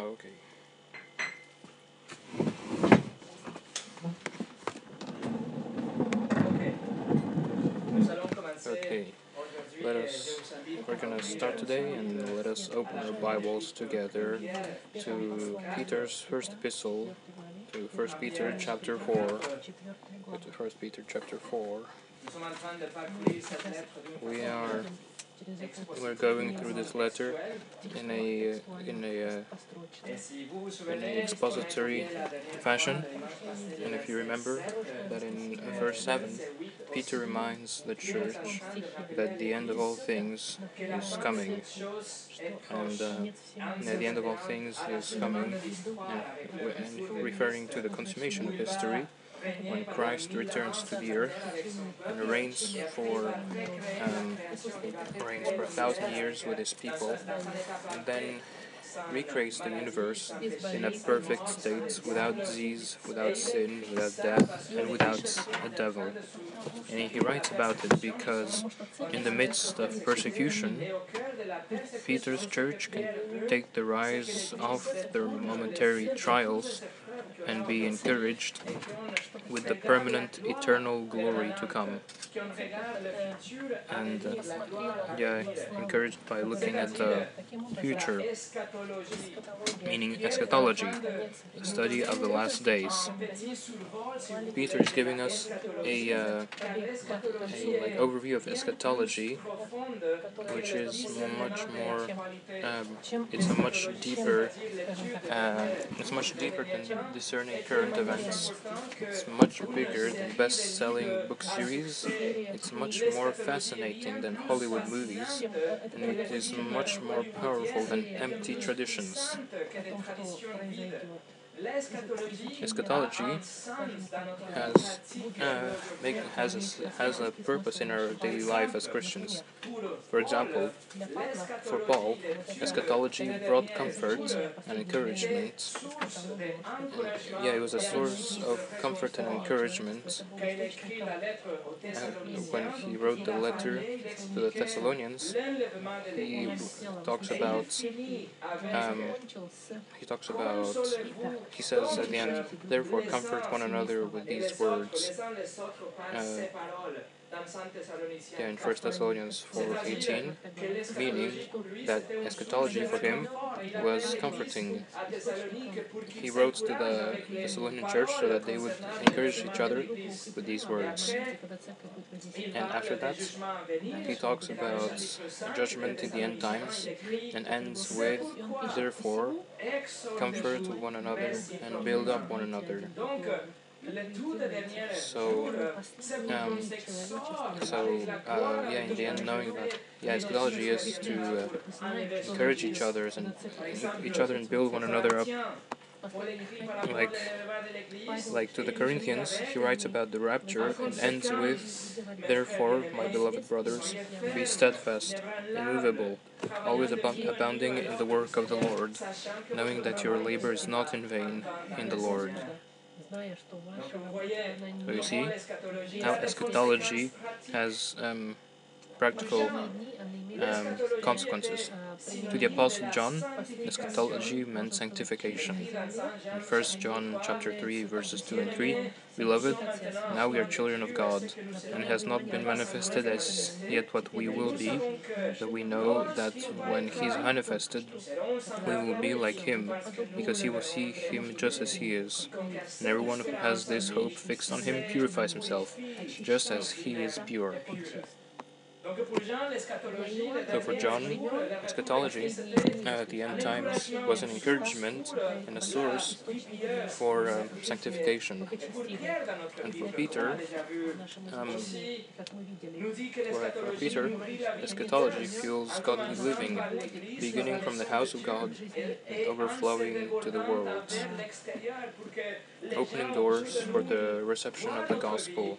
Ah, okay. Okay, let us, we're gonna start today and let us open our Bibles together to Peter's first epistle, to First Peter chapter 4, to First Peter chapter 4. We are we're going through this letter in a in a uh, in an expository fashion, and if you remember that in verse seven, Peter reminds the church that the end of all things is coming, and uh, the end of all things is coming, and referring to the consummation of history when Christ returns to the earth and reigns for um, reigns for a thousand years with his people, and then recreates the universe in a perfect state without disease, without sin, without death, and without a devil. And he writes about it because in the midst of persecution, Peter's church can take the rise of their momentary trials and be encouraged with the permanent eternal glory to come. And uh, yeah, encouraged by looking at the future, meaning eschatology, the study of the last days. Peter is giving us a, uh, a like overview of eschatology, which is much more. Um, it's a much deeper. Uh, it's much deeper than discerning current events. It's much bigger than best-selling book series. It's much more fascinating than Hollywood movies, and it is much more powerful than empty traditions. Eschatology has uh, make, has a, has a purpose in our daily life as Christians. For example, for Paul, eschatology brought comfort and encouragement. And, yeah, it was a source of comfort and encouragement. Uh, when he wrote the letter to the Thessalonians, he talks about um, he talks about he says at the end, therefore comfort one another with these words. Uh, yeah, in 1 Thessalonians 4.18, meaning that eschatology for him was comforting. He wrote to the Thessalonian church so that they would encourage each other with these words. And after that, he talks about judgment in the end times and ends with, therefore, comfort one another and build up one another. So, um, so uh, yeah, in the end, knowing that yeah, its eschatology is to uh, encourage each other and each other and build one another up. Like, like to the Corinthians, he writes about the rapture and ends with, Therefore, my beloved brothers, be steadfast, immovable, always ab- abounding in the work of the Lord, knowing that your labor is not in vain in the Lord. So you see how eschatology has um, practical um, consequences. To the Apostle John, eschatology meant sanctification. In 1 John chapter 3, verses 2 and 3, Beloved, now we are children of God, and has not been manifested as yet what we will be, but we know that when He is manifested, we will be like Him, because He will see Him just as He is. And everyone who has this hope fixed on Him purifies himself, just as He is pure. So for John, eschatology uh, at the end times was an encouragement and a source for uh, sanctification. And for Peter, um, for, for Peter, eschatology fuels godly living, beginning from the house of God and overflowing to the world, opening doors for the reception of the gospel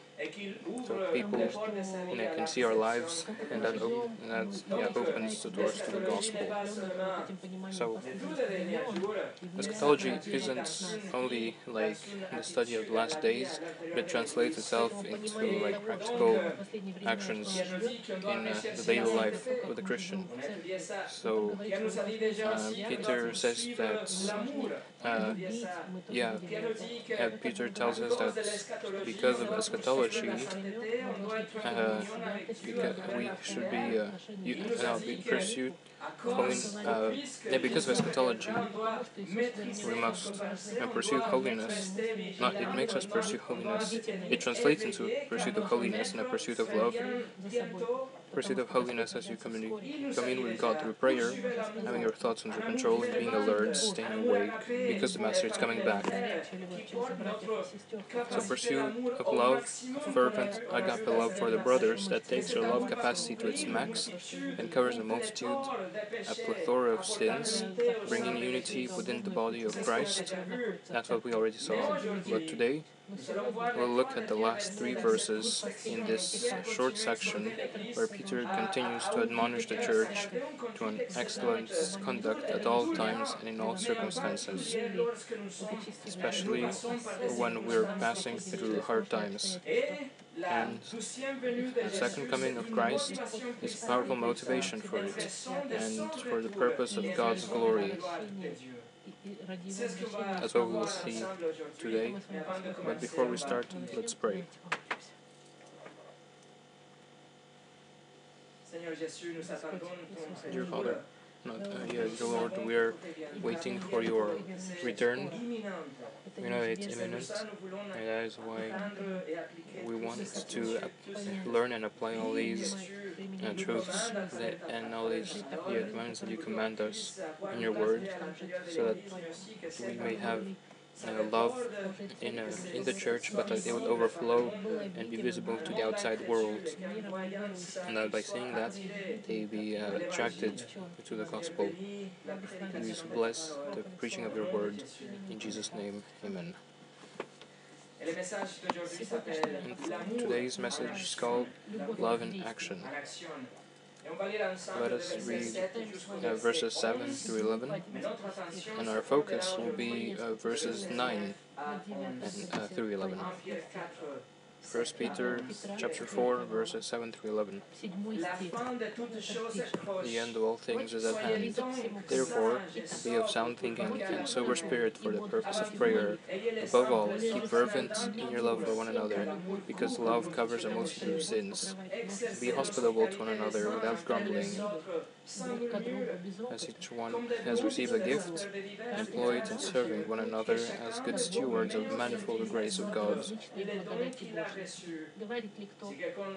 So people you know, can see our lives, and that, op- that yeah, opens the doors to the gospel. So, eschatology isn't only like the study of the last days, but translates itself into like practical actions in uh, the daily life of the Christian. So, uh, Peter says that, uh, yeah, uh, Peter tells us that because of eschatology, uh, because we should be, uh, you, uh, be pursued Holy, uh, yeah, because of eschatology, we must uh, pursue holiness. Not, it makes us pursue holiness. It translates into pursuit of holiness and a pursuit of love. Pursuit of holiness as you communi- commune with God through prayer, having your thoughts under control and being alert, staying awake, because the Master is coming back. So pursue of love, fervent agape love for the brothers that takes your love capacity to its max and covers a multitude, a plethora of sins, bringing unity within the body of Christ. That's what we already saw. But today, we'll look at the last three verses in this short section where Peter continues to admonish the church to an excellent conduct at all times and in all circumstances, especially when we're passing through hard times. And the second coming of Christ is a powerful motivation for it and for the purpose of God's glory. That's what we will see today. But before we start, let's pray. Dear Father, not, uh, yeah, dear Lord, we are waiting for your return. We know it's imminent, and that is why we want to learn and apply all these uh, truths that, and all these commands that you command us in your word, so that we may have uh, love in, uh, in the church, but it would overflow and be visible to the outside world. And that by saying that, they be uh, attracted to the gospel. Please bless the preaching of your word. In Jesus' name, amen. And today's message is called Love in Action. Let us read uh, verses 7 through 11, and our focus will be uh, verses 9 and, uh, through 11. 1 Peter chapter 4 verses 7 through 11. The end of all things is at hand. Therefore, be of sound thinking and sober spirit for the purpose of prayer. Above all, keep fervent in your love for one another, because love covers a multitude of sins. Be hospitable to one another without grumbling. As each one has received a gift, employ it in serving one another as good stewards of the manifold grace of God.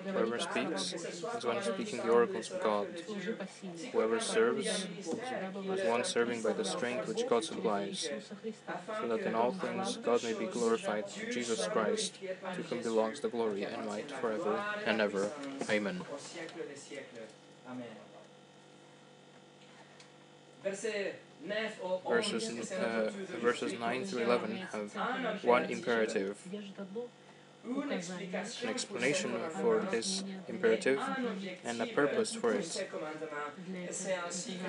Whoever speaks is one speaking the oracles of God. Whoever serves is one serving by the strength which God supplies, so that in all things God may be glorified through Jesus Christ, to whom belongs the glory and might forever and ever. Amen. Verses, uh, verses 9 through 11 have one imperative an explanation for this imperative and a purpose for it.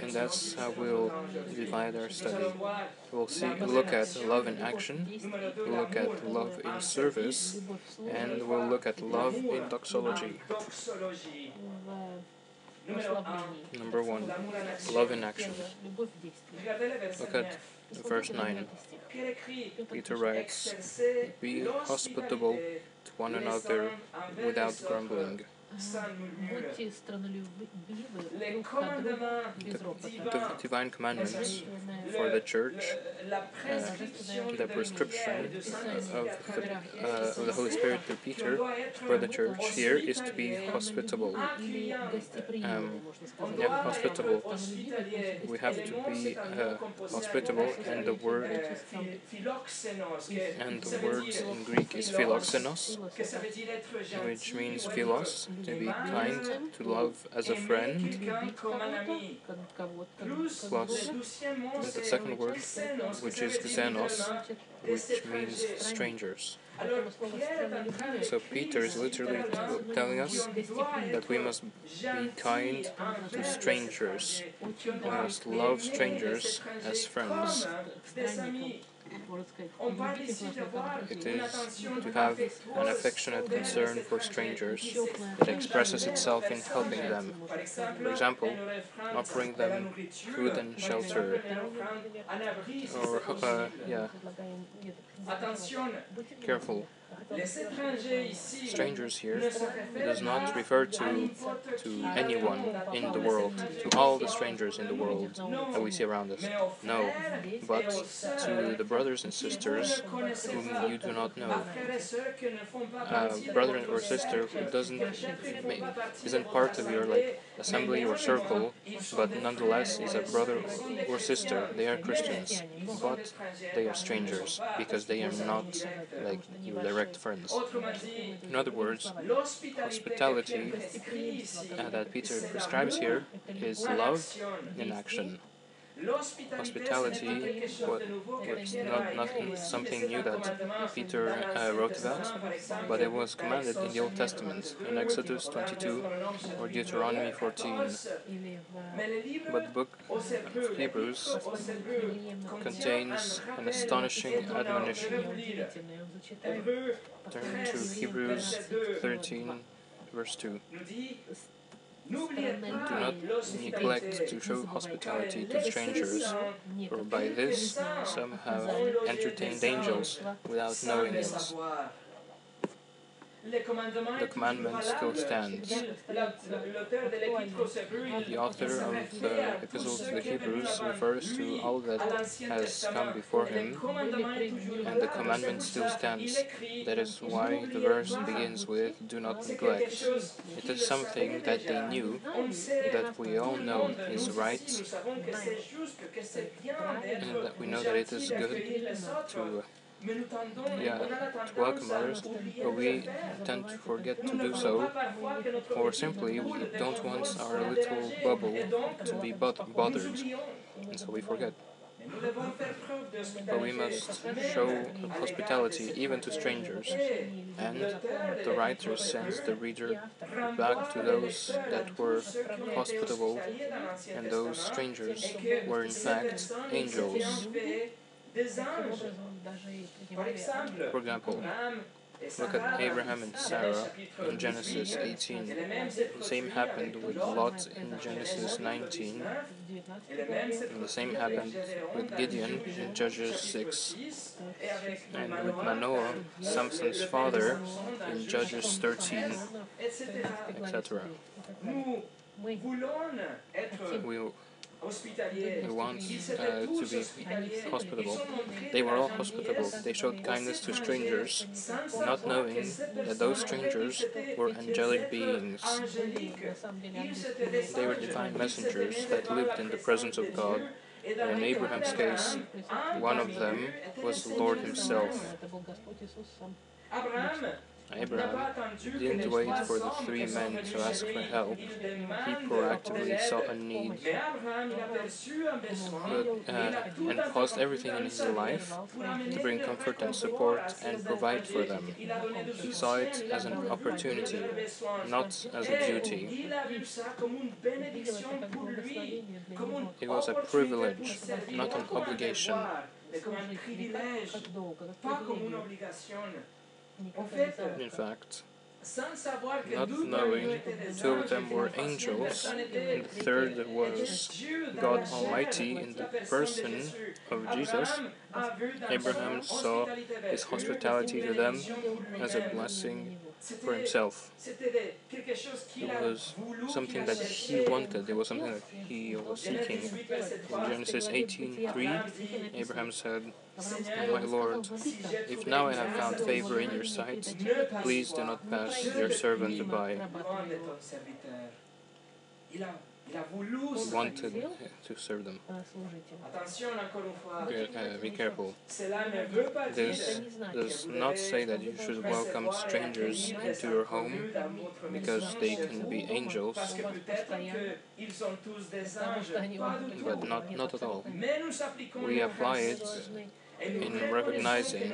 And that's how we'll divide our study. We'll see, look at love in action, we'll look at love in service, and we'll look at love in doxology. Number one, love in action. Look at verse 9. Peter writes, Be hospitable to one another without grumbling. The, the divine commandments for the church, uh, the prescription of the, uh, of the Holy Spirit through Peter for the church. here is to be hospitable. Um, yeah, hospitable. We have to be uh, hospitable, and the word and the word in Greek is philoxenos, which means philos, to be kind, to love as a friend, plus the second word, which is xenos, which means strangers. So Peter is literally telling us that we must be kind to strangers. We must love strangers as friends. It is to have an affectionate concern for strangers. that expresses itself in helping them. For example, offering them food and shelter. Or, uh, yeah. Careful. Strangers here does not refer to to anyone in the world, to all the strangers in the world that we see around us. No, but to the brothers and sisters whom you do not know. A brother or sister who doesn't isn't part of your like assembly or circle, but nonetheless is a brother or sister. They are Christians, but they are strangers because they are not like your direct friends. In other words, hospitality uh, that Peter prescribes here is love in action. Hospitality was not, not something new that Peter uh, wrote about, but it was commanded in the Old Testament, in Exodus 22 or Deuteronomy 14. But the book of Hebrews contains an astonishing admonition. Turn to Hebrews 13, verse 2. Do not neglect to show hospitality to strangers, for by this some have entertained angels without knowing it. The commandment still stands. The author of the Epistle to the Hebrews refers to all that has come before him, and the commandment still stands. That is why the verse begins with, Do not neglect. It is something that they knew, that we all know is right, and that we know that it is good to to welcome others, but we tend to forget to do so, or simply we don't want our little bubble to be bothered, and so we forget. But we must show hospitality even to strangers, and the writer sends the reader back to those that were hospitable, and those strangers were in fact angels. For example, look at Abraham and Sarah in Genesis 18. The same happened with Lot in Genesis 19. And the same happened with Gideon in Judges 6. And with Manoah, Samson's father, in Judges 13, etc. We who want uh, to be hospitable. They were all hospitable. They showed kindness to strangers, not knowing that those strangers were angelic beings. They were divine messengers that lived in the presence of God. And in Abraham's case, one of them was the Lord Himself. Abraham didn't wait for the three men to ask for help. He proactively saw a need but, uh, and paused everything in his life to bring comfort and support and provide for them. He saw it as an opportunity, not as a duty. It was a privilege, not an obligation. In fact, not knowing, two of them were angels, and the third was God Almighty in the person of Jesus. Abraham saw his hospitality to them as a blessing for himself. It was something that he wanted, it was something that he was seeking. In Genesis 18:3, Abraham said, my Lord, if now I have found favor in your sight, please do not pass your servant by. Wanted to serve them. Uh, be careful. This does not say that you should welcome strangers into your home because they can be angels, but not, not at all. We apply it in recognizing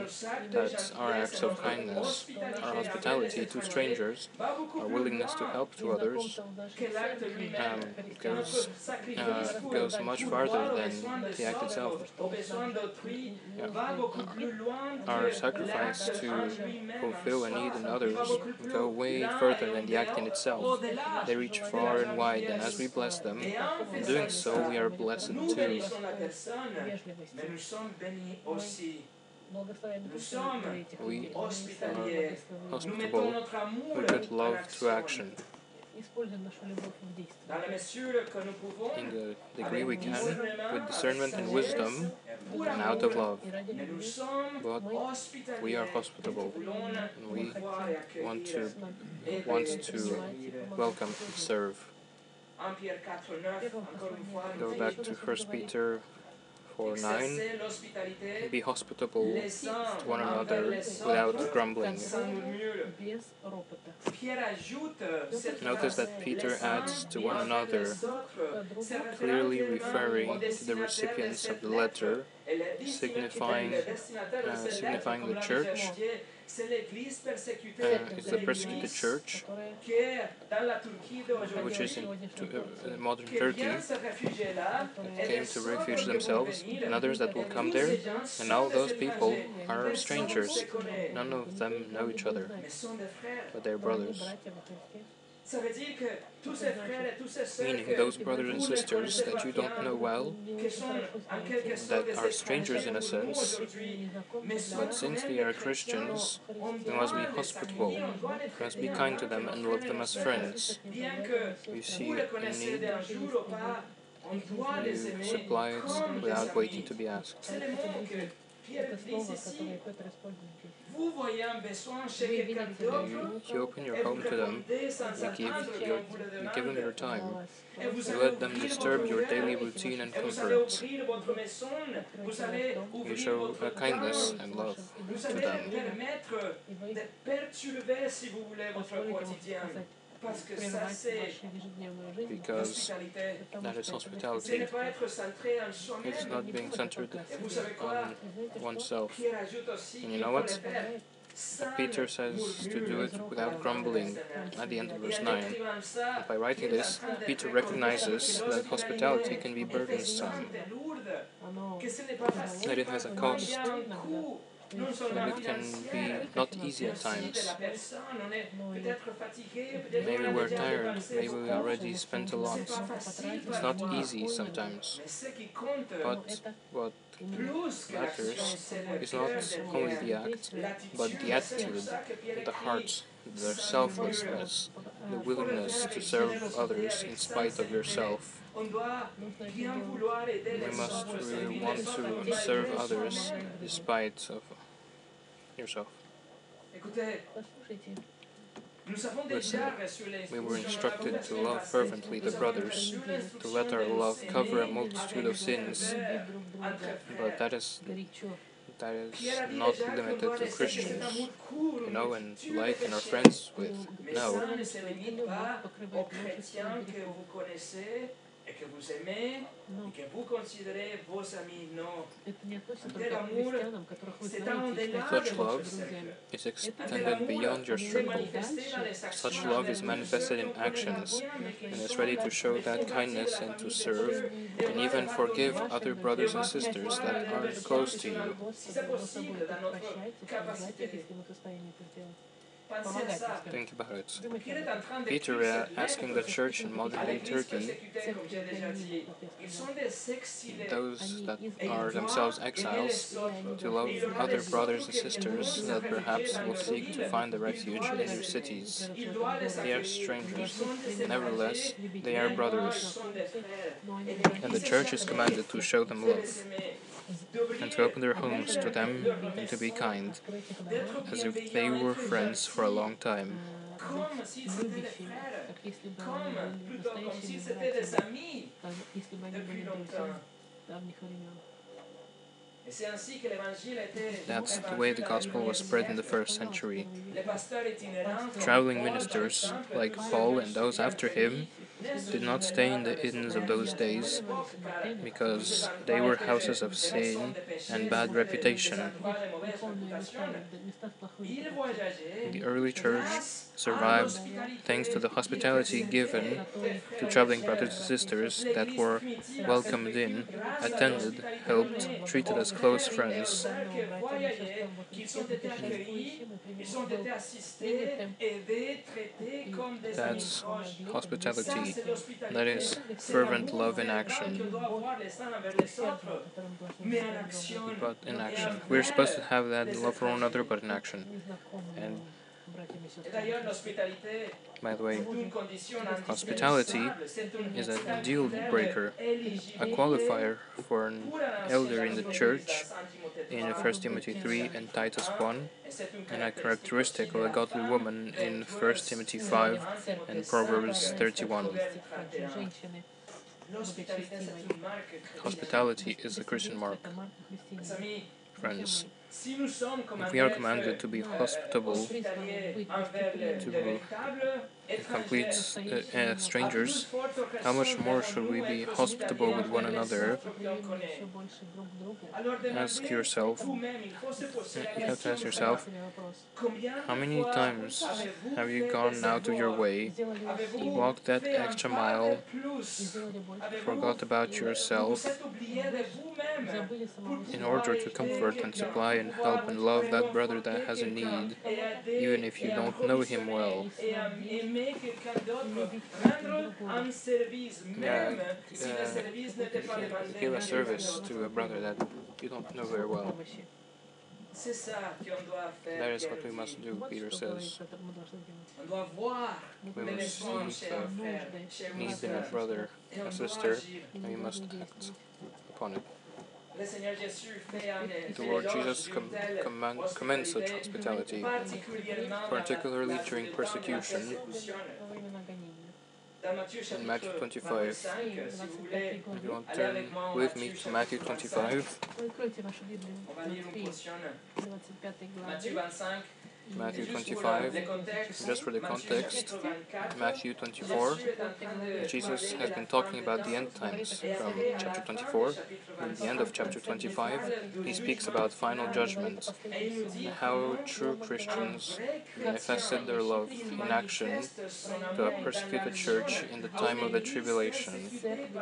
that our acts of kindness, our hospitality to strangers, our willingness to help to others um, goes, uh, goes much farther than the act itself. Yeah. Our sacrifice to fulfill a need in others go way further than the act in itself. They reach far and wide, and as we bless them, in doing so, we are blessed too aussi we, we put love to action. In the degree we can, with discernment and wisdom, and out of love. But we are hospitable, and we want to, want to welcome and serve. Go back to First Peter for nine, be hospitable to one another without grumbling. Notice that Peter adds to one another, clearly referring to the recipients of the letter, signifying, uh, signifying the church it's the persecuted church, which is in euh, to, uh, modern Turkey, came to refuge themselves. and others that will come there, and now those people are strangers. None of them know each other, but they're brothers meaning those brothers and sisters that you don't know well, that are strangers in a sense, but since they are Christians, we must be hospitable, we must be kind to them and love them as friends. You see a need, you supply it without waiting to be asked. You, you open your home to them, you give, your, you give them your time, you let them disturb your daily routine and comfort. You show kindness and love to them because that is hospitality. It's not being centered on oneself. And you know what? Peter says to do it without grumbling at the end of verse 9. And by writing this, Peter recognizes that hospitality can be burdensome, that it has a cost, and it can be not easy at times. Maybe we're tired, maybe we already spent a lot. It's not easy sometimes. But what matters is not only the act, but the attitude, the heart, the selflessness, the willingness to serve others in spite of yourself. We must really want to serve others despite of yourself. Listen. We were instructed to love fervently the brothers, to let our love cover a multitude of sins, but that is that is not limited to Christians. You know, and like and our friends with no et que vous aimez, non. et que vous considérez vos amis, non. Tel amour Such love is extended beyond your circle. Such love is manifested in actions and is ready to show that kindness and to serve and even forgive other brothers and sisters that are close to you. Think about it. Peter uh, asking the church in modern day Turkey, those that are themselves exiles, to love other brothers and sisters that perhaps will seek to find a refuge in their cities. They are strangers, nevertheless, they are brothers, and the church is commanded to show them love and to open their homes to them and to be kind, as if they were friends for a long time. That's the way the gospel was spread in the first century. Traveling ministers, like Paul and those after him, did not stay in the inns of those days because they were houses of sin and bad reputation. The early church survived thanks to the hospitality given to traveling brothers and sisters that were welcomed in, attended, helped, treated as close friends. That's hospitality. That is fervent love in action. But in action. We're supposed to have that love for one another, but in action. And by the way, hospitality is a deal breaker, a qualifier for an elder in the church in 1 Timothy 3 and Titus 1, and a characteristic of a godly woman in 1 Timothy 5 and Proverbs 31. Hospitality is a Christian mark. Friends, if we are commanded to be hospitable hospitaliers envers les, to complete uh, uh, strangers, how much more should we be hospitable with one another? Ask yourself, you have to ask yourself, how many times have you gone out of your way, walked that extra mile, forgot about yourself in order to comfort and supply and help and love that brother that has a need, even if you don't know him well? donné quelqu'un d'autre rendre un service, même yeah, si le service n'était pas demandé. Give a service to a brother that you don't know very well. C'est ça qu'on doit faire. That is what we must do, Peter says. On doit voir we les besoins. Need in a brother, a sister, and we must act upon it. The Lord Jesus com command commends such hospitality, particularly during persecution. In Matthew 25, if you want to turn with me to Matthew 25. Matthew 25, just for the context, Matthew 24, Jesus has been talking about the end times from chapter 24. In the end of chapter 25, he speaks about final judgment, how true Christians manifested their love in action to persecute persecuted church in the time of the tribulation,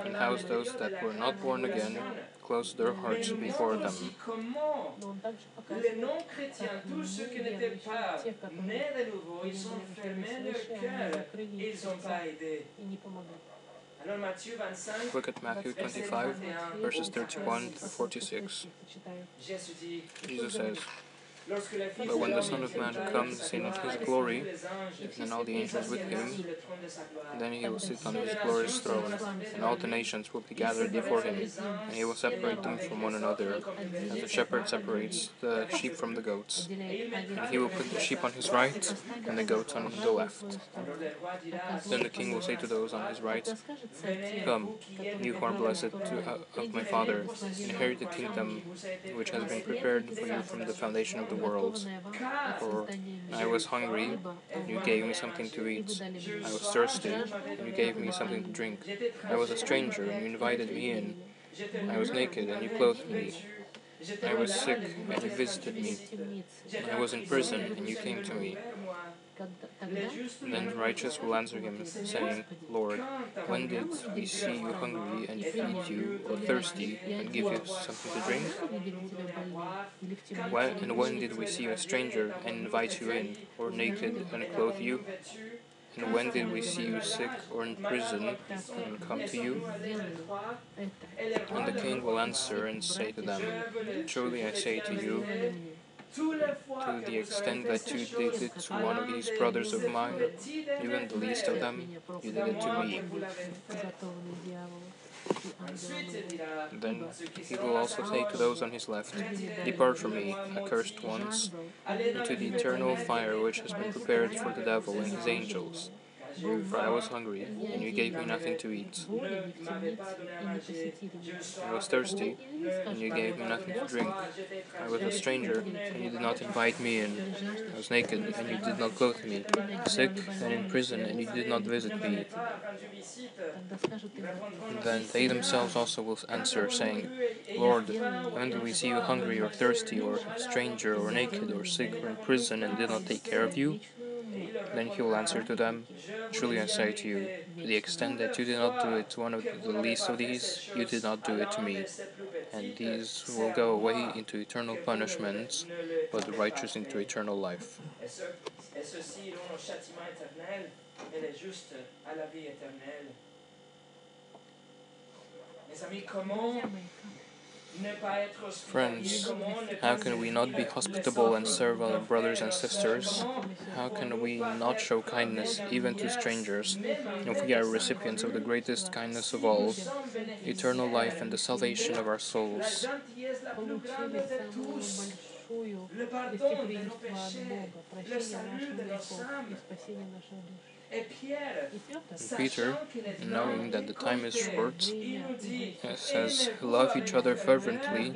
and how those that were not born again close their hearts before them. Look at Matthew 25, verses 31 to 46. Jesus says, but when the Son of Man comes in his glory, and all the angels with him, then he will sit on his glorious throne, and all the nations will be gathered before him, and he will separate them from one another, as the shepherd separates the sheep from the goats. And he will put the sheep on his right, and the goats on the left. Then the king will say to those on his right, Come, you who are blessed to, uh, of my Father, inherit the kingdom which has been prepared for you from the foundation of the world world. Or I was hungry, and you gave me something to eat. I was thirsty, and you gave me something to drink. I was a stranger, and you invited me in. I was naked, and you clothed me. I was sick, and you visited me. I was in prison, and you came to me. Then righteous will answer him, saying, Lord, when did we see you hungry and feed you, or thirsty and give you something to drink? When, and when did we see a stranger and invite you in, or naked and clothe you? And when did we see you sick or in prison and come to you? And the king will answer and say to them, Truly I say to you, to the extent that you did it to one of these brothers of mine, even the least of them, you did it to me. Then he will also say to those on his left, Depart from me, accursed ones, into the eternal fire which has been prepared for the devil and his angels for I was hungry, and you gave me nothing to eat. I was thirsty, and you gave me nothing to drink. I was a stranger, and you did not invite me in. I was naked, and you did not clothe me. Sick, and in prison, and you did not visit me. And then they themselves also will answer, saying, Lord, when do we see you hungry or thirsty, or a stranger, or naked, or sick, or in prison, and did not take care of you? Then he will answer to them, Truly I say to you, to the extent that you did not do it to one of the least of these, you did not do it to me. And these will go away into eternal punishment, but the righteous into eternal life. Mes amis, comment Friends, how can we not be hospitable and serve our brothers and sisters? How can we not show kindness even to strangers if we are recipients of the greatest kindness of all, eternal life and the salvation of our souls? le pardon de nos péchés, le salut de nos âmes. Peter, knowing that the time is short, says, Love each other fervently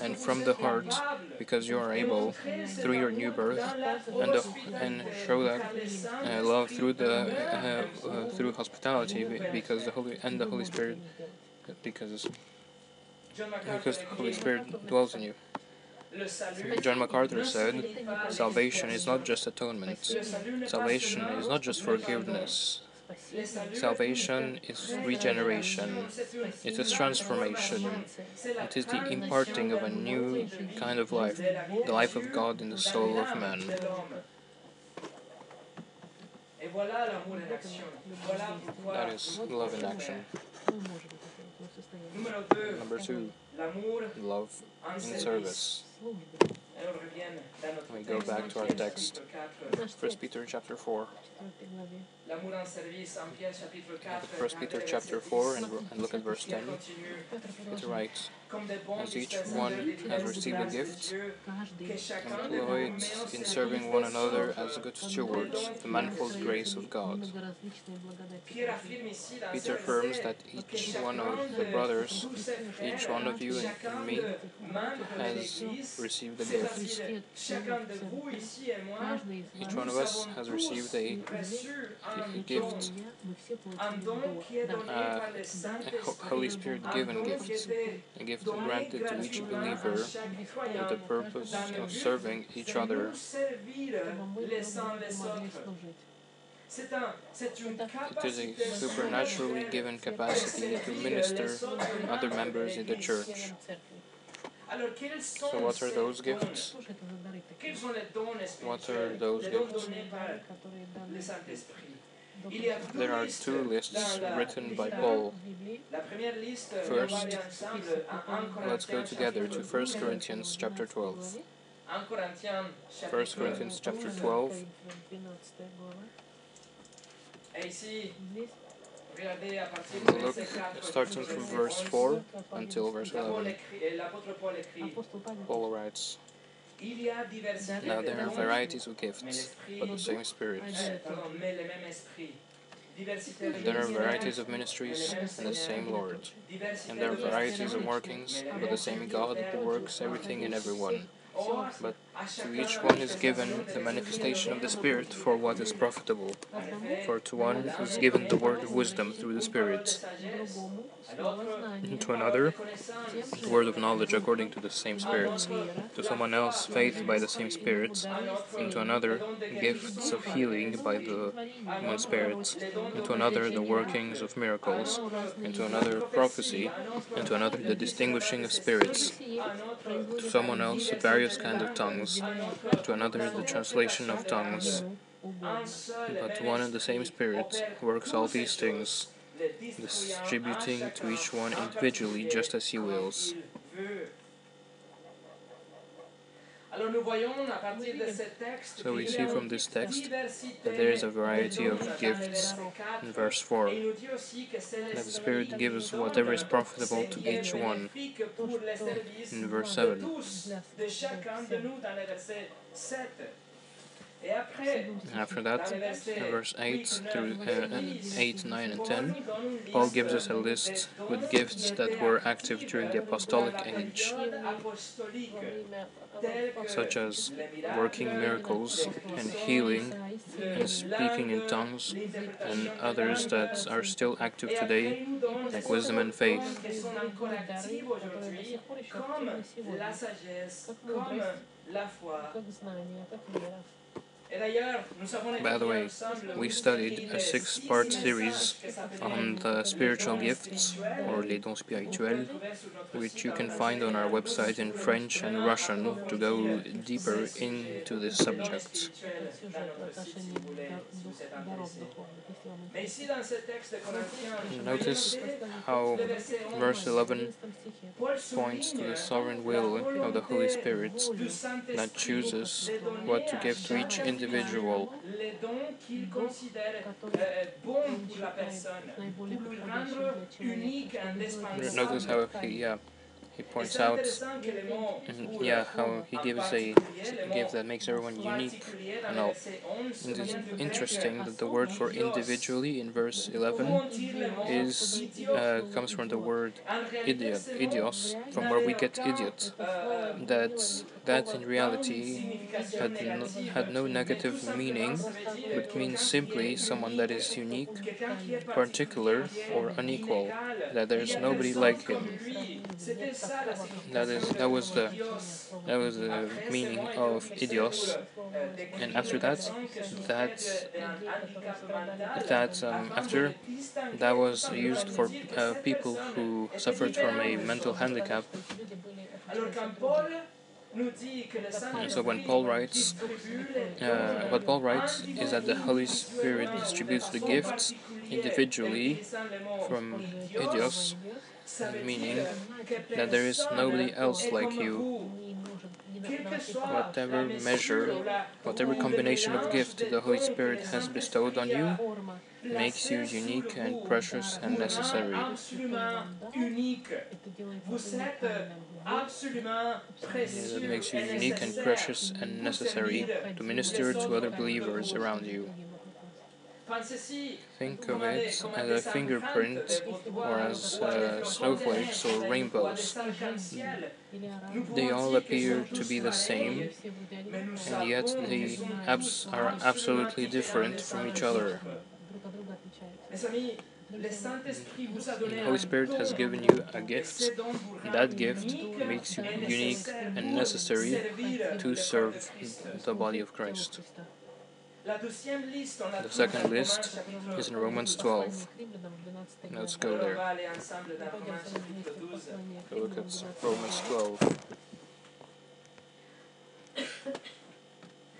and from the heart, because you are able, through your new birth, and, and show that uh, love through the uh, uh, through hospitality, because the Holy and the Holy Spirit, because because the Holy Spirit dwells in you. John MacArthur said, Salvation is not just atonement, salvation is not just forgiveness. Salvation is regeneration, it is transformation, it is the imparting of a new kind of life, the life of God in the soul of man. That is love in action. Number two, love in service. We go back to our text, First Peter chapter 4. First Peter chapter 4 and, and look at verse 10. It writes, As each one has received a gift, employ it in serving one another as good stewards, the manifold grace of God. Peter affirms that each one of the brothers, each one of you and me, has received a gift. Each one of us has received a uh, Holy Spirit given gifts. a gift granted to each believer with the purpose of serving each other. It is a supernaturally given capacity to minister other members in the church. So what are those gifts? What are those gifts? There are two lists written by Paul. First, let's go together to 1 Corinthians chapter 12. 1 Corinthians chapter 12. Look, starting from verse 4 until verse 11. Paul writes now there are varieties of gifts, but the same Spirit. There are varieties of ministries and the same Lord. And there are varieties of workings, but the same God who works everything in everyone. But to each one is given the manifestation of the Spirit for what is profitable. For to one is given the word of wisdom through the Spirit, and to another, the word of knowledge according to the same Spirit, to someone else, faith by the same Spirit, and to another, gifts of healing by the one Spirit, and to another, the workings of miracles, and to another, prophecy, and to another, the distinguishing of spirits, to someone else, various kinds of tongues to another the translation of tongues. But one and the same Spirit works all these things, distributing to each one individually just as He wills. il veut. Alors nous voyons à partir de ce texte So we see from this text that there is a variety of gifts in verse 4. Et il nous dit aussi que c'est That the Spirit gives whatever is profitable to each one. bénéfique pour le service In verse 7. After that, dans le verset in verse 8 8, through uh, 8, 9, and 10, nous donne une Paul gives us a list dons with gifts that were active during the apostolic age, période apostolique, tels que such as working miracles and healing and speaking in tongues, and others that are still active today, il nous donne like wisdom and faith. dons qui sont encore actifs aujourd'hui, comme la sagesse, comme la foi. By the way, we studied a six part series on the spiritual gifts, or les dons spirituels, which you can find on our website in French and Russian to go deeper into this subject. Notice how verse 11 points to the sovereign will of the Holy Spirit that chooses what to give to each individual individual. Les dons qu'il considère euh, bons pour la personne, pour lui rendre unique, indispensable. Notice how he, yeah, he points out, intéressant que le mot pour yeah, how he gives a gift that makes everyone unique and all. And it's du grec interesting that the word for individually in verse 11 Comment dire le mot is uh, comes from the word idiot, idios, from where we get idiot. euh, That that in reality had no, had no negative meaning, simplement, ça veut dire but means simply someone that is unique, quelqu'un qui est particular, or unequal. That there Il is y a nobody like him. That is that was the that was the meaning of idios, and after that, that that um, after that was used for uh, people who suffered from a mental handicap. So when Paul writes, uh, what Paul writes is that the Holy Spirit distributes the gifts individually from idios meaning that there is nobody else like you. Whatever measure, whatever combination of gift the Holy Spirit has bestowed on you makes you unique and precious and necessary. Yes, it makes you unique and precious and necessary to minister to other believers around you. Think of it as a fingerprint or as uh, snowflakes or rainbows. They all appear to be the same, and yet they abs are absolutely different from each other. The Holy Spirit has given you a gift. That gift makes you unique and necessary to serve the body of Christ. The second list is in Romans 12. 12. Let's go there. va aller ensemble dans Romains chapitre 12. So look at Romans 12.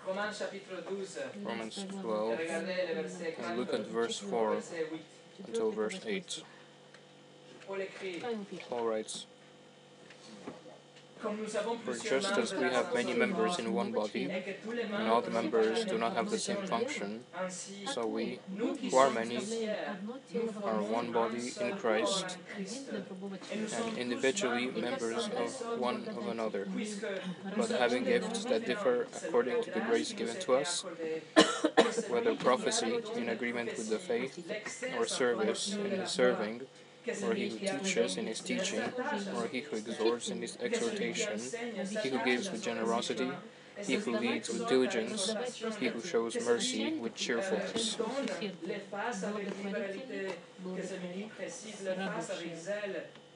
Romains chapitre 12. Romans 12 regardez le verset 4 and look at verse 4 until verse 8. Paul writes, Comme nous avons For just as we have many members in one body, et que tous les and all the members do not have the same function, so we, who are many, are one body in Christ, et nous sommes and individually members of one of another. But having gifts that differ according to the grace given to us, whether prophecy in agreement with the faith, or service in his serving, or he who teaches in his teaching, or he who exhorts in his exhortation, he who gives with generosity, he who leads with diligence, he who shows mercy with cheerfulness.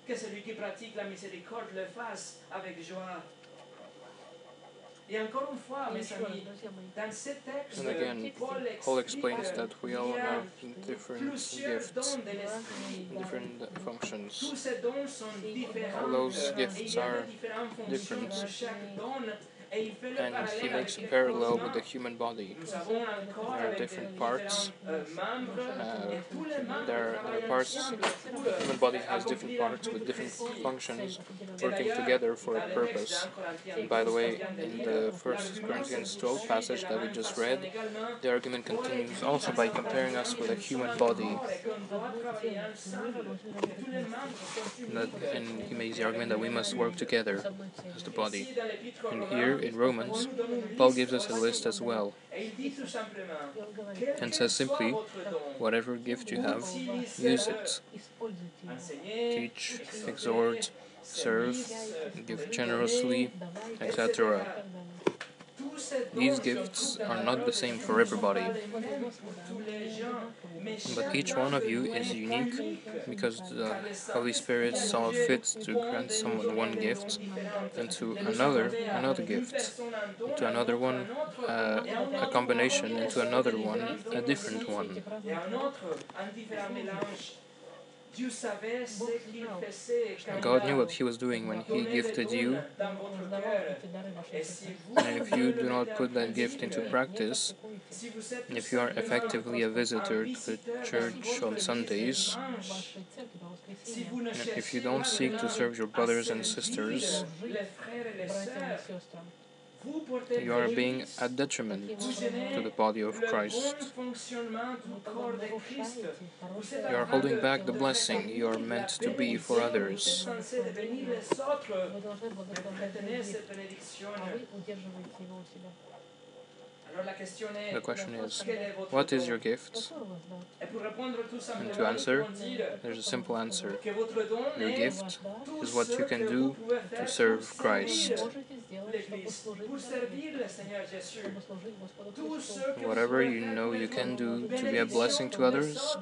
que celui qui pratique la miséricorde le fasse avec joie. Et encore une fois, mes amis, dans ce texte, And again, Paul Paul explains that we all have different gifts, dons different functions. ces dons sont différents. All those gifts il y a are des différentes fonctions different. pour chaque don. Et il fait le and he makes a parallel with the human body. Nous avons un corps There are different parts. différents, euh, membres, Uh, parts- The human body has different parts with different functions working together for a purpose. And by the way, in the 1 Corinthians se 12 passage that we just read, the argument continues also by comparing us with a human body. And he makes the argument that we must work together as the body. And here in Romans, Paul gives us a list as well and says simply, whatever gift you have, use it. Teach, exhort, serve, give generously, etc. These gifts are not the same for everybody, but each one of you is unique because the Holy Spirit saw fit to grant someone one gift, and to another another gift, and to another one uh, a combination, and to another one a different one. God knew what He was doing when He gifted you, dans votre cœur. Et si vous and if you do not put that gift into practice, si vous êtes and if you are effectively a visitor to the church on Sundays, dimanche, si vous ne and if you don't seek to serve your brothers and sisters, you are being a detriment to the body of Christ. You are holding back the blessing you are meant to be for others. The question is, quel est votre what is your gift? Et pour répondre tout simplement, to answer, nous pouvons dire There's a simple answer. que votre don Your gift is what you can do vous pouvez faire to serve Christ. servir l'Église, pour servir le Seigneur Jésus. Tout ce que vous Whatever you know you can do to be a blessing to others, autres.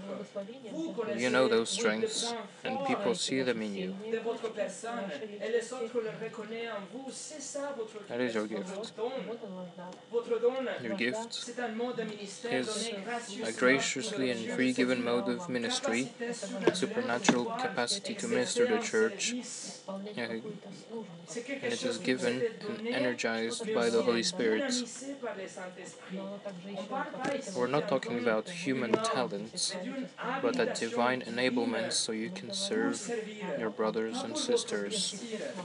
Vous connaissez you know those strengths, point and people see them in you. de votre personne et les autres le reconnaissent en vous. C'est ça votre That is your gift. Don. Votre don, Your gift c'est un mode de ministère is a graciously and sur free cette given mode of ministry, Capacité surnaturelle supernatural capacity to minister to un church, service. Yeah, C'est quelque and it chose is qui vous given and energized by the Holy Spirit. dynamisé par le Saint-Esprit. On parle pas ici We're not talking about human talents, but a divine divine enablement so you can serve your brothers and sisters,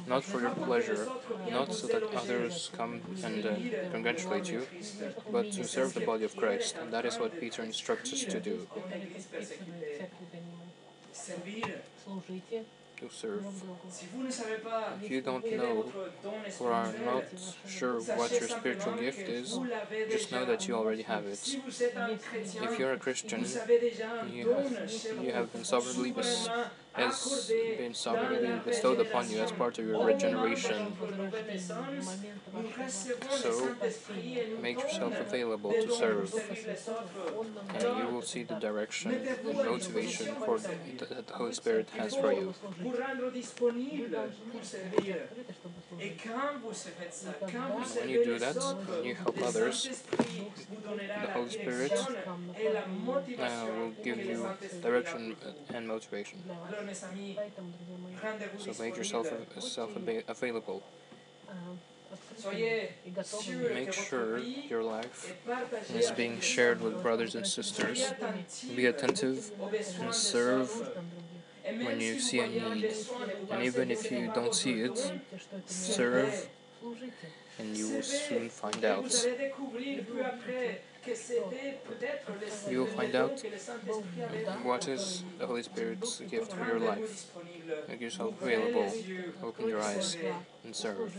not for your pas pour que pleasure, les autres viennent not so that others come and uh, congratulate you, corps de Christ but to serve the body of Christ, and that is what Peter instructs us to do. To serve. If you don't know or are not sure what your spiritual gift is, just know that you already have it. If you're a Christian, you have, you have been sovereignly bestowed has been sovereignly bestowed upon you as part of your regeneration. So, Make yourself available to serve, and you will see the direction and motivation for that the Holy Spirit has for you. When you do that, when you help others, the Holy Spirit, uh, will give you direction and motivation. So make yourself, self available. Make sure your life is being shared with brothers and sisters. Be attentive. And serve when you see a need. And even if you don't see it, serve and you will soon find out you will find out what is the Holy Spirit's gift for your life. Make yourself available, open your eyes, and serve.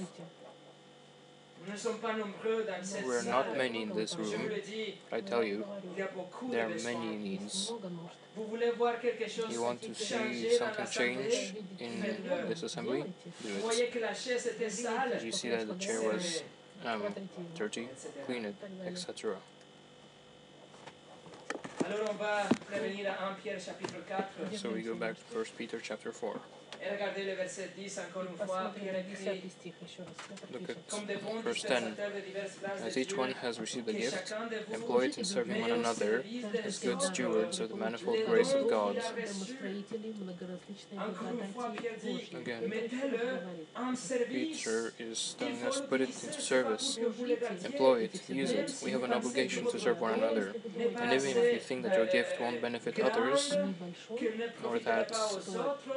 We're not many in this room, I tell you, there are many needs. You want to see something change in this assembly? Do it. Did you see that the chair was um, dirty? Clean it, etc. So we go back to 1 Peter chapter 4. Et regardez le verset 10 encore une fois, écrit Look at verse 10. As each one has received a gift, employ it in serving one another as good stewards of the manifold grace of God. Again, Peter is telling us put it into service, employ it, use it. We have an obligation to serve one another. And even if you think that your gift won't benefit others, or that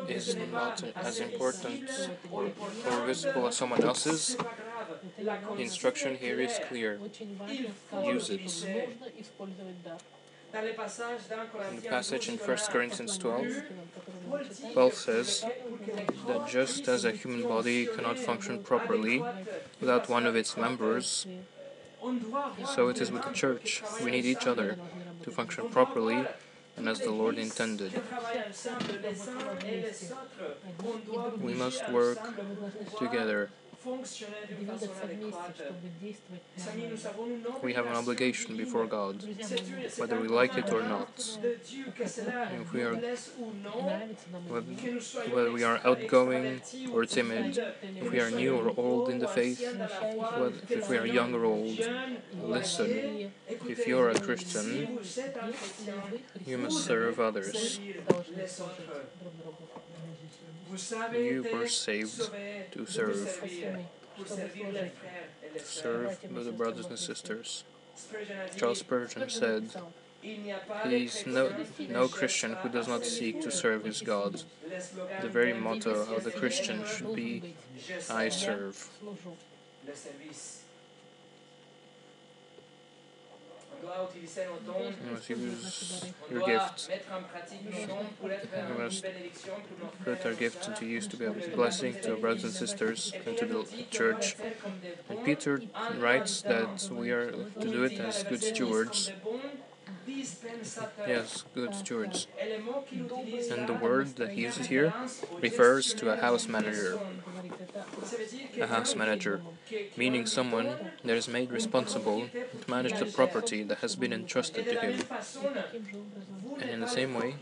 is not not as important or, visible as someone else's, the instruction here is clear. Use it. In the passage in 1 Corinthians 12, Paul says that just as a human body cannot function properly without one of its members, so it is with the church. We need each other to function properly and as the Lord intended. We must work together. We have an obligation before God, whether we like it or not. If we are, whether we are outgoing or timid, if we are new or old in the faith, if we are young or old, listen. If you are a Christian, you must serve others you were saved to serve, to serve the brothers and sisters. Charles Spurgeon said, He is no, no Christian who does not seek to serve his God. The very motto of the Christian should be, I serve. Nous use your gift. We must put our gift into use to be a blessing to our brothers and sisters and to the church. And Peter writes that we are to do it as good stewards. Yes, good stewards. And the word that he uses here refers to a house manager. A house manager, meaning someone that is made responsible manage the property that has been entrusted to him. And in the same way,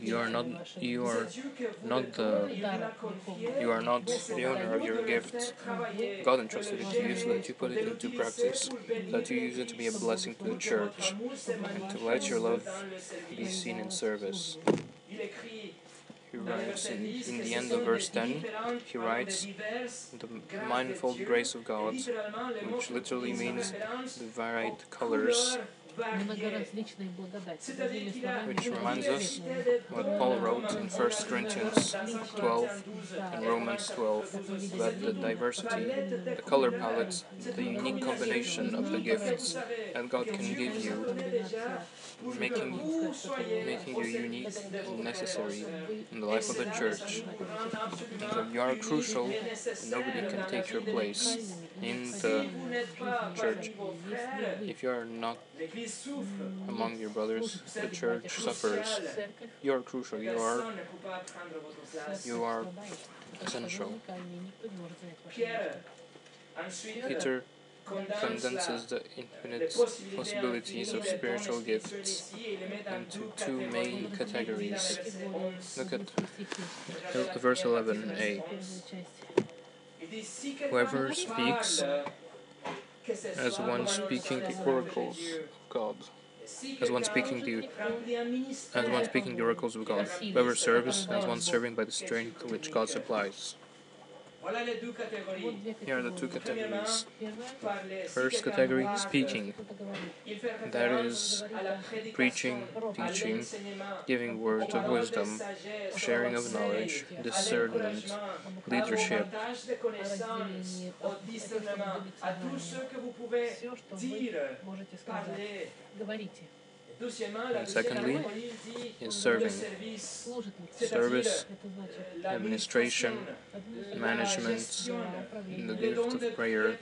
you are not you are not the you are not the owner of your gifts. God entrusted it to you so that you put it into practice, that you use it to be a blessing to the church, and to let your love be seen in service. In, in the end of verse 10, he writes, the manifold grace of God, which literally means the varied colors, which reminds us what Paul wrote in 1 Corinthians 12 and Romans 12 about the diversity, the color palette, the unique combination of the gifts that God can give you, making, making you unique and necessary in the life of the church. So you are crucial, nobody can take your place in the church. If you are not among your brothers, the church suffers. You are crucial. You are you are essential. Peter condenses the infinite possibilities of spiritual gifts into two main categories. Look at verse 11a. Whoever speaks as one speaking the oracles of God, as one speaking the as one speaking the oracles of God. Whoever serves as one serving by the strength which God supplies. Here are the two categories. First category, speaking. That is preaching, teaching, giving words of wisdom, sharing of knowledge, discernment, leadership. And secondly, in serving, service, administration, management, uh, the gift of prayer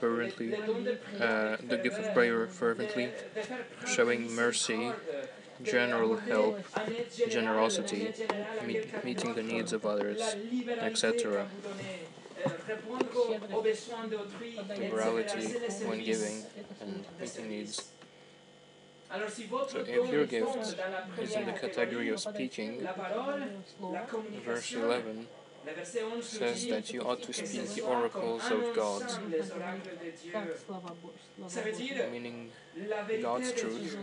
fervently, uh, the gift of prayer fervently, showing mercy, general help, generosity, meet, meeting the needs of others, etc. Liberality when giving and meeting needs. So if your gift fond dans la is in the category of speaking, la parole, la verse 11 says that you ought to speak the oracles of God, meaning God's truth,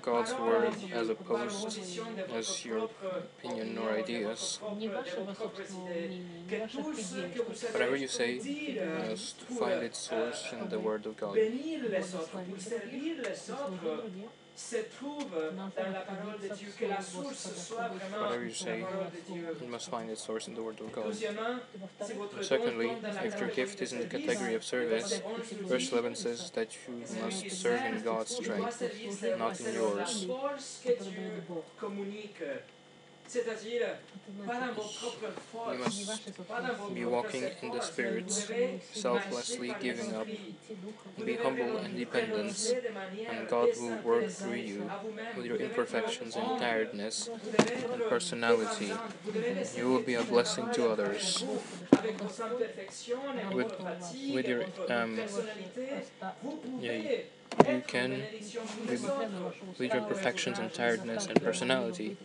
God's word, as opposed as your opinion or ideas. Whatever you say, you must find its source in the word of God se trouve dans la parole de Dieu, que la source soit vraiment Whatever you say, la parole de Dieu. You must find its source in the Word of God. Secondly, if your gift is in the category of service, verse 11 says that you must serve in God's strength, not in yours. We must be walking in the Spirit, selflessly giving up. Be humble and dependent, and God will work through you with your um, imperfections and tiredness and personality. You will be a blessing to others. With, with your um, yeah, you can with, with your imperfections and tiredness and personality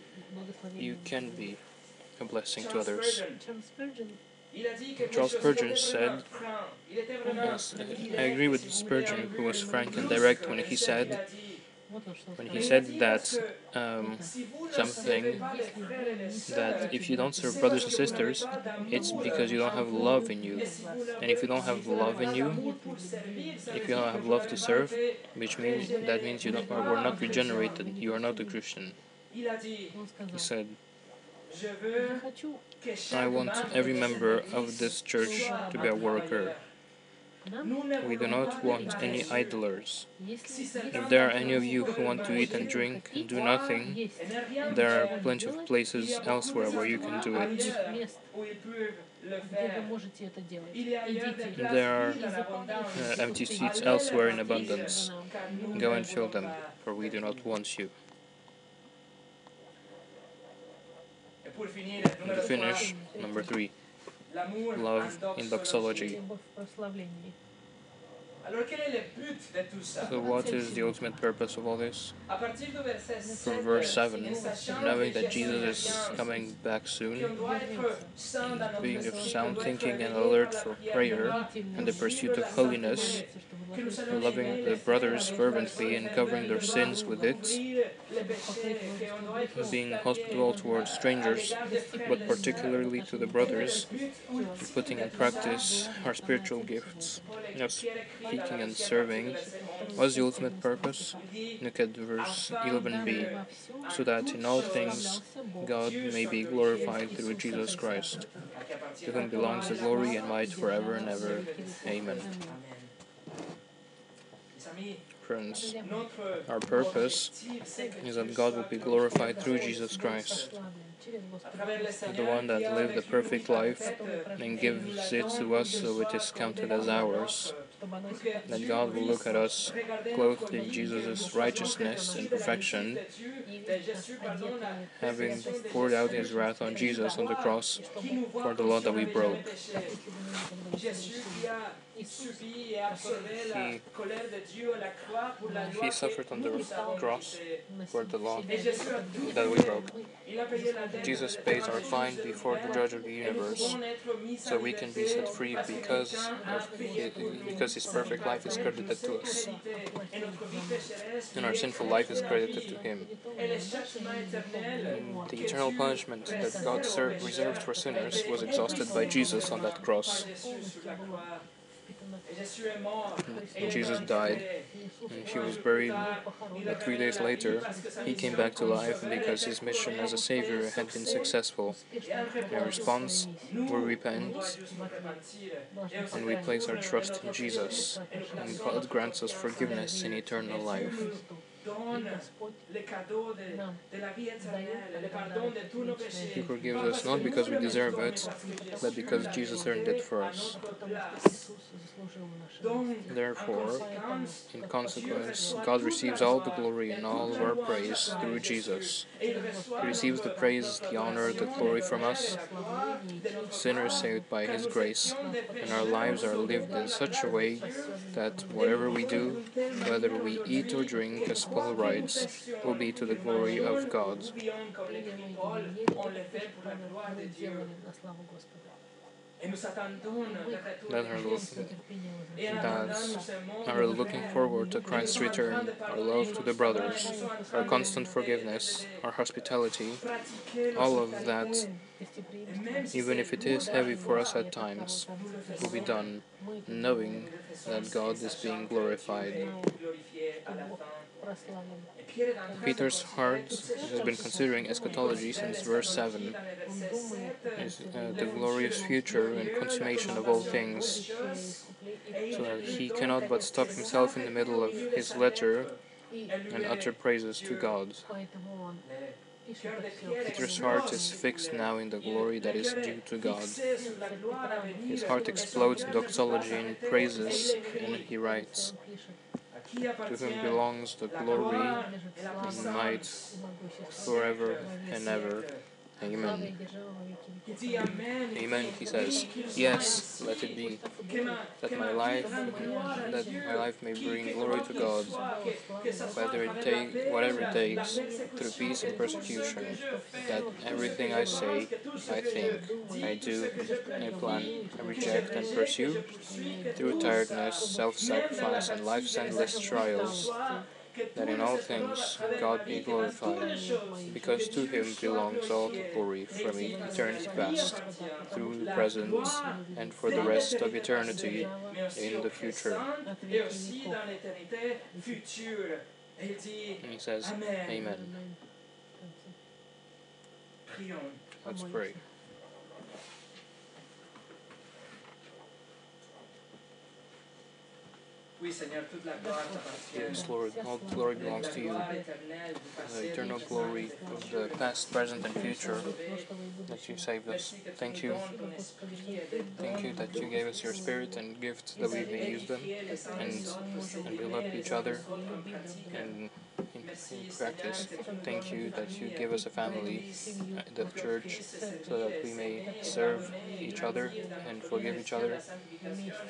you can be a blessing to others. Charles Spurgeon said, yes, I agree with Spurgeon, who was frank and direct when he said, when he said that um, something that if you don't serve brothers and sisters, it's because you don't have love in you. And if you don't have love in you, if you don't have love to serve, which means that means you don't, were not regenerated, you are not a Christian. He said, I want every member of this church to be a worker. We do not want any idlers. If there are any of you who want to eat and drink and do nothing, there are plenty of places elsewhere where you can do it. There are uh, empty seats elsewhere in abundance. Go and fill them, for we do not want you. And to finish, number three, love in doxology. So, what is the ultimate purpose of all this? À partir du verset From verse 7, knowing that Jésus is coming back soon, doit être saint dans notre being of sound qu'on doit être thinking and alert for prayer and the pursuit of holiness, loving the brothers fervently and covering their sins with it, couvrir les péchés, qu'on doit être being hospitable towards strangers, à l'égard des frères et but particularly to the brothers, sœurs. Le but ultime putting in de tout ça, practice our spiritual gifts, Paul and serving was the ultimate purpose. Look at verse 11b, so that in all things God may be glorified through Jesus Christ, to whom belongs the glory and might forever and ever. Amen. Friends, our purpose is that God will be glorified through Jesus Christ, the one that lived a perfect life and gives it to us so it is counted as ours. That God will look at us clothed in Jesus' righteousness and perfection, having poured out his wrath on Jesus on the cross for the law that we broke jamais péché. Jésus qui a subi et absorbé la He- colère de Dieu à la croix pour la loi He suffered on the cross for the law Et Jésus a tout that we broke. Il a payé la dette Jesus pays our fine before the judge of the universe, pouvons être mis so we can be set free because payé because His perfect life is credited to us, Et notre vie pécheresse and our sinful life is credited to Him. Et le châtiment éternel And the eternal punishment that God ser- reserved for sinners was exhausted by Jesus on that cross. Jesus died, and he was buried. But three days later, he came back to life because his mission as a savior had been successful. In response, we repent and we place our trust in Jesus, and God grants us forgiveness and eternal life. Donne les cadeaux de, de la vie éternelle, le pardon de tous nos péchés. He forgives us not because we deserve it, but because Jesus earned it for us. Therefore, in consequence, God receives all the glory and all of our praise through Jesus. et il reçoit He receives the praise, the honor, the glory from us, sinners saved by His grace, and our lives are lived in such a way that whatever we do, whether we eat or drink, as all rights will be to the glory of God. That are, looking, that are looking forward to Christ's return, our love to the brothers, our constant forgiveness, our hospitality, all of that, even if it is heavy for us at times, will be done, knowing that God is being glorified. Peter's heart has been considering eschatology since verse 7, is, uh, the glorious future and consummation of all things, so that he cannot but stop himself in the middle of his letter and utter praises to God. Peter's heart is fixed now in the glory that is due to God. His heart explodes in doxology and praises, and he writes. To whom belongs the glory and might forever and ever. Amen. Amen, he says. Yes, let it be. That my life that my life may bring glory to God, whether it take whatever it takes, through peace and persecution, that everything I say, I think, I do, I plan, I reject and pursue, through tiredness, self sacrifice and life's endless trials that in all things God be glorified, because to him belongs all the glory from eternity past, through the present, and for the rest of eternity in the future. Et aussi dans l'éternité future. Et il dit And he says. Amen. Let's pray. Yes, Lord, all glory belongs to you. La gloire éternelle du The eternal glory of the past, present, and future that you saved us. Merci que tu Thank you. donnes ton esprit et des Thank you that you gave us your spirit and gifts that we may use them édifier les uns and, les autres, and Seigneur, build up les each other les autres en pratique. and in, Merci, in Seigneur, practice. que tu nous Thank you that you give us a family, the church, offrir ce service so that we may serve each other and forgive each other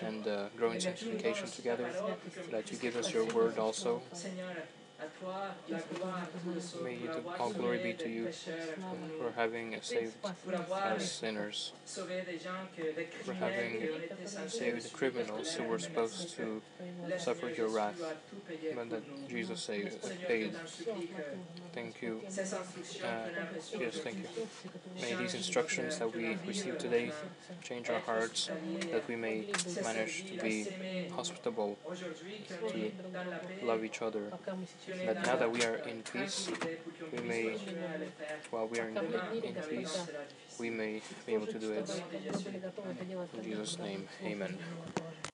and uh, grow in sanctification together, that you give us your word also. Seigneur, à toi la gloire pour le saut, May pour the- avoir all glory be to you pécheurs. Comme nous, for having saved us sinners, sauvé des gens que les for having qui ont été censés saved criminals who were supposed to suffer your wrath, a but that. Jesus saved, paid. t'en supplie que Thank you. Uh, yes, thank you. May these instructions that we receive today change our hearts, that we may manage to be hospitable, to l'on est dans la paix, love each other, but now that we are in peace, we may, while we are in, in peace, we may be able to do it. In Jesus' name, amen.